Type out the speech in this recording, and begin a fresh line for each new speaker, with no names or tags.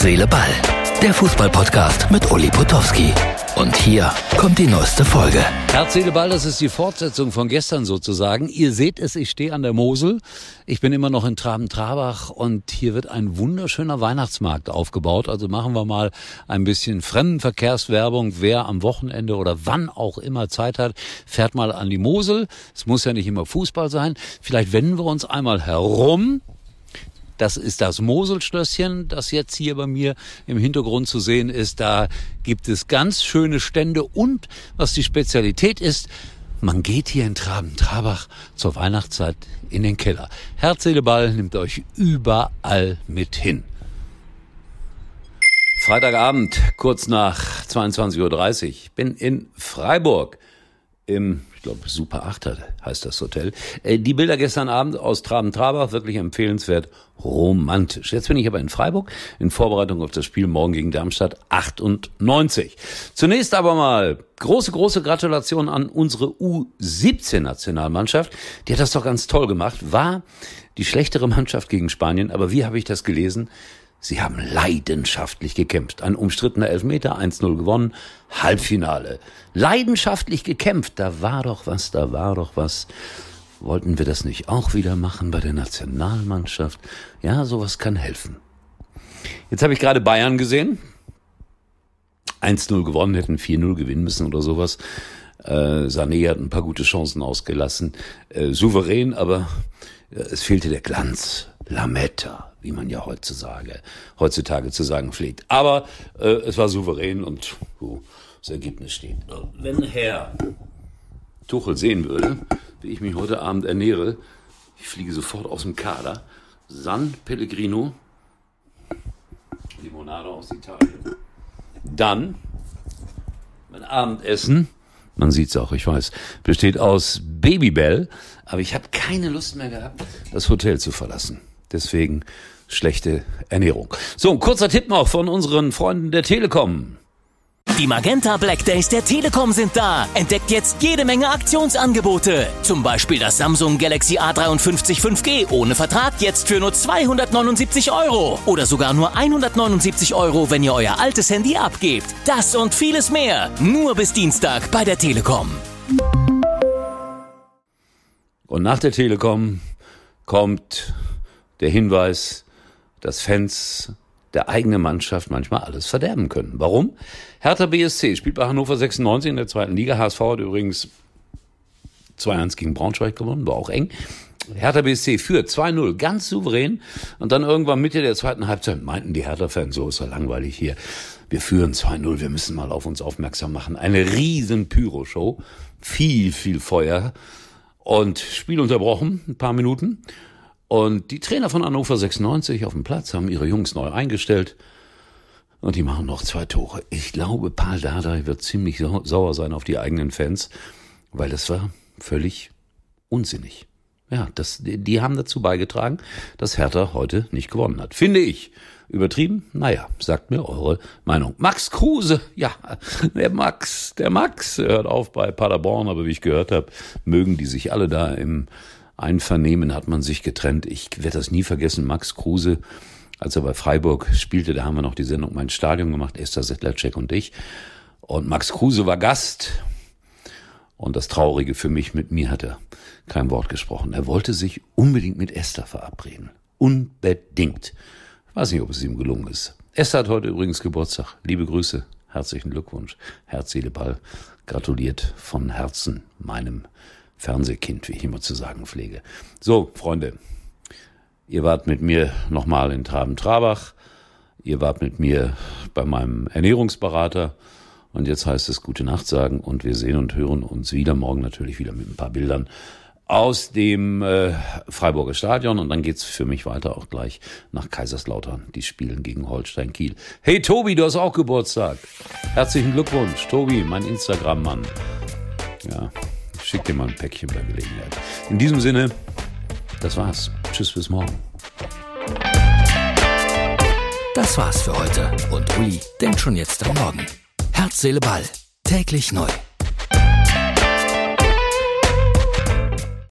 Herz, Seele, Ball. Der Fußballpodcast mit Uli Potowski. Und hier kommt die neueste Folge.
Herz, Seele, Ball, das ist die Fortsetzung von gestern sozusagen. Ihr seht es, ich stehe an der Mosel. Ich bin immer noch in Traben-Trabach und hier wird ein wunderschöner Weihnachtsmarkt aufgebaut. Also machen wir mal ein bisschen Fremdenverkehrswerbung. Wer am Wochenende oder wann auch immer Zeit hat, fährt mal an die Mosel. Es muss ja nicht immer Fußball sein. Vielleicht wenden wir uns einmal herum das ist das Moselschlösschen, das jetzt hier bei mir im Hintergrund zu sehen ist. Da gibt es ganz schöne Stände und was die Spezialität ist, man geht hier in Traben-Trabach zur Weihnachtszeit in den Keller. Herz, nimmt euch überall mit hin. Freitagabend, kurz nach 22.30 Uhr. bin in Freiburg im ich glaube Super 8 heißt das Hotel. Äh, die Bilder gestern Abend aus Traben-Trabach, wirklich empfehlenswert, romantisch. Jetzt bin ich aber in Freiburg in Vorbereitung auf das Spiel morgen gegen Darmstadt 98. Zunächst aber mal große, große Gratulation an unsere U17-Nationalmannschaft. Die hat das doch ganz toll gemacht. War die schlechtere Mannschaft gegen Spanien, aber wie habe ich das gelesen? Sie haben leidenschaftlich gekämpft. Ein umstrittener Elfmeter, 1-0 gewonnen, Halbfinale. Leidenschaftlich gekämpft. Da war doch was, da war doch was. Wollten wir das nicht auch wieder machen bei der Nationalmannschaft? Ja, sowas kann helfen. Jetzt habe ich gerade Bayern gesehen. 1-0 gewonnen, hätten 4-0 gewinnen müssen oder sowas. Äh, Sané hat ein paar gute Chancen ausgelassen. Äh, souverän, aber äh, es fehlte der Glanz. Lametta, wie man ja heutzutage, heutzutage zu sagen pflegt. Aber äh, es war souverän und uh, das Ergebnis steht. Wenn Herr Tuchel sehen würde, wie ich mich heute Abend ernähre, ich fliege sofort aus dem Kader. San Pellegrino, Limonade aus Italien. Dann mein Abendessen, man sieht's auch, ich weiß, besteht aus Babybell, aber ich habe keine Lust mehr gehabt, das Hotel zu verlassen. Deswegen schlechte Ernährung. So, ein kurzer Tipp noch von unseren Freunden der Telekom.
Die Magenta Black Days der Telekom sind da. Entdeckt jetzt jede Menge Aktionsangebote. Zum Beispiel das Samsung Galaxy A53 5G ohne Vertrag jetzt für nur 279 Euro. Oder sogar nur 179 Euro, wenn ihr euer altes Handy abgebt. Das und vieles mehr. Nur bis Dienstag bei der Telekom.
Und nach der Telekom kommt der Hinweis, dass Fans der eigene Mannschaft manchmal alles verderben können. Warum? Hertha BSC spielt bei Hannover 96 in der zweiten Liga. HSV hat übrigens 2-1 gegen Braunschweig gewonnen, war auch eng. Hertha BSC führt 2-0, ganz souverän. Und dann irgendwann Mitte der zweiten Halbzeit meinten die Hertha-Fans, so ist ja langweilig hier. Wir führen 2-0, wir müssen mal auf uns aufmerksam machen. Eine riesen Pyro-Show. Viel, viel Feuer. Und Spiel unterbrochen, ein paar Minuten. Und die Trainer von Hannover 96 auf dem Platz haben ihre Jungs neu eingestellt. Und die machen noch zwei Tore. Ich glaube, Paul Dardai wird ziemlich sauer sein auf die eigenen Fans, weil das war völlig unsinnig. Ja, das, die haben dazu beigetragen, dass Hertha heute nicht gewonnen hat. Finde ich. Übertrieben? Naja, sagt mir eure Meinung. Max Kruse, ja, der Max, der Max hört auf bei Paderborn, aber wie ich gehört habe, mögen die sich alle da im Einvernehmen hat man sich getrennt. Ich werde das nie vergessen. Max Kruse, als er bei Freiburg spielte, da haben wir noch die Sendung Mein Stadion gemacht, Esther Settlercheck und ich. Und Max Kruse war Gast. Und das Traurige für mich, mit mir hat er kein Wort gesprochen. Er wollte sich unbedingt mit Esther verabreden. Unbedingt. Ich weiß nicht, ob es ihm gelungen ist. Esther hat heute übrigens Geburtstag. Liebe Grüße, herzlichen Glückwunsch. Herz, Seele, Ball. Gratuliert von Herzen meinem Fernsehkind, wie ich immer zu sagen pflege. So, Freunde, ihr wart mit mir nochmal in Traben-Trabach. Ihr wart mit mir bei meinem Ernährungsberater. Und jetzt heißt es gute Nacht sagen und wir sehen und hören uns wieder morgen natürlich wieder mit ein paar Bildern aus dem äh, Freiburger Stadion und dann geht's für mich weiter auch gleich nach Kaiserslautern. Die spielen gegen Holstein Kiel. Hey Tobi, du hast auch Geburtstag. Herzlichen Glückwunsch, Tobi, mein Instagram-Mann. Ja, schick dir mal ein Päckchen bei Gelegenheit. In diesem Sinne, das war's. Tschüss, bis morgen.
Das war's für heute und Uli denkt schon jetzt am Morgen. Herz, Seele, Ball. Täglich neu.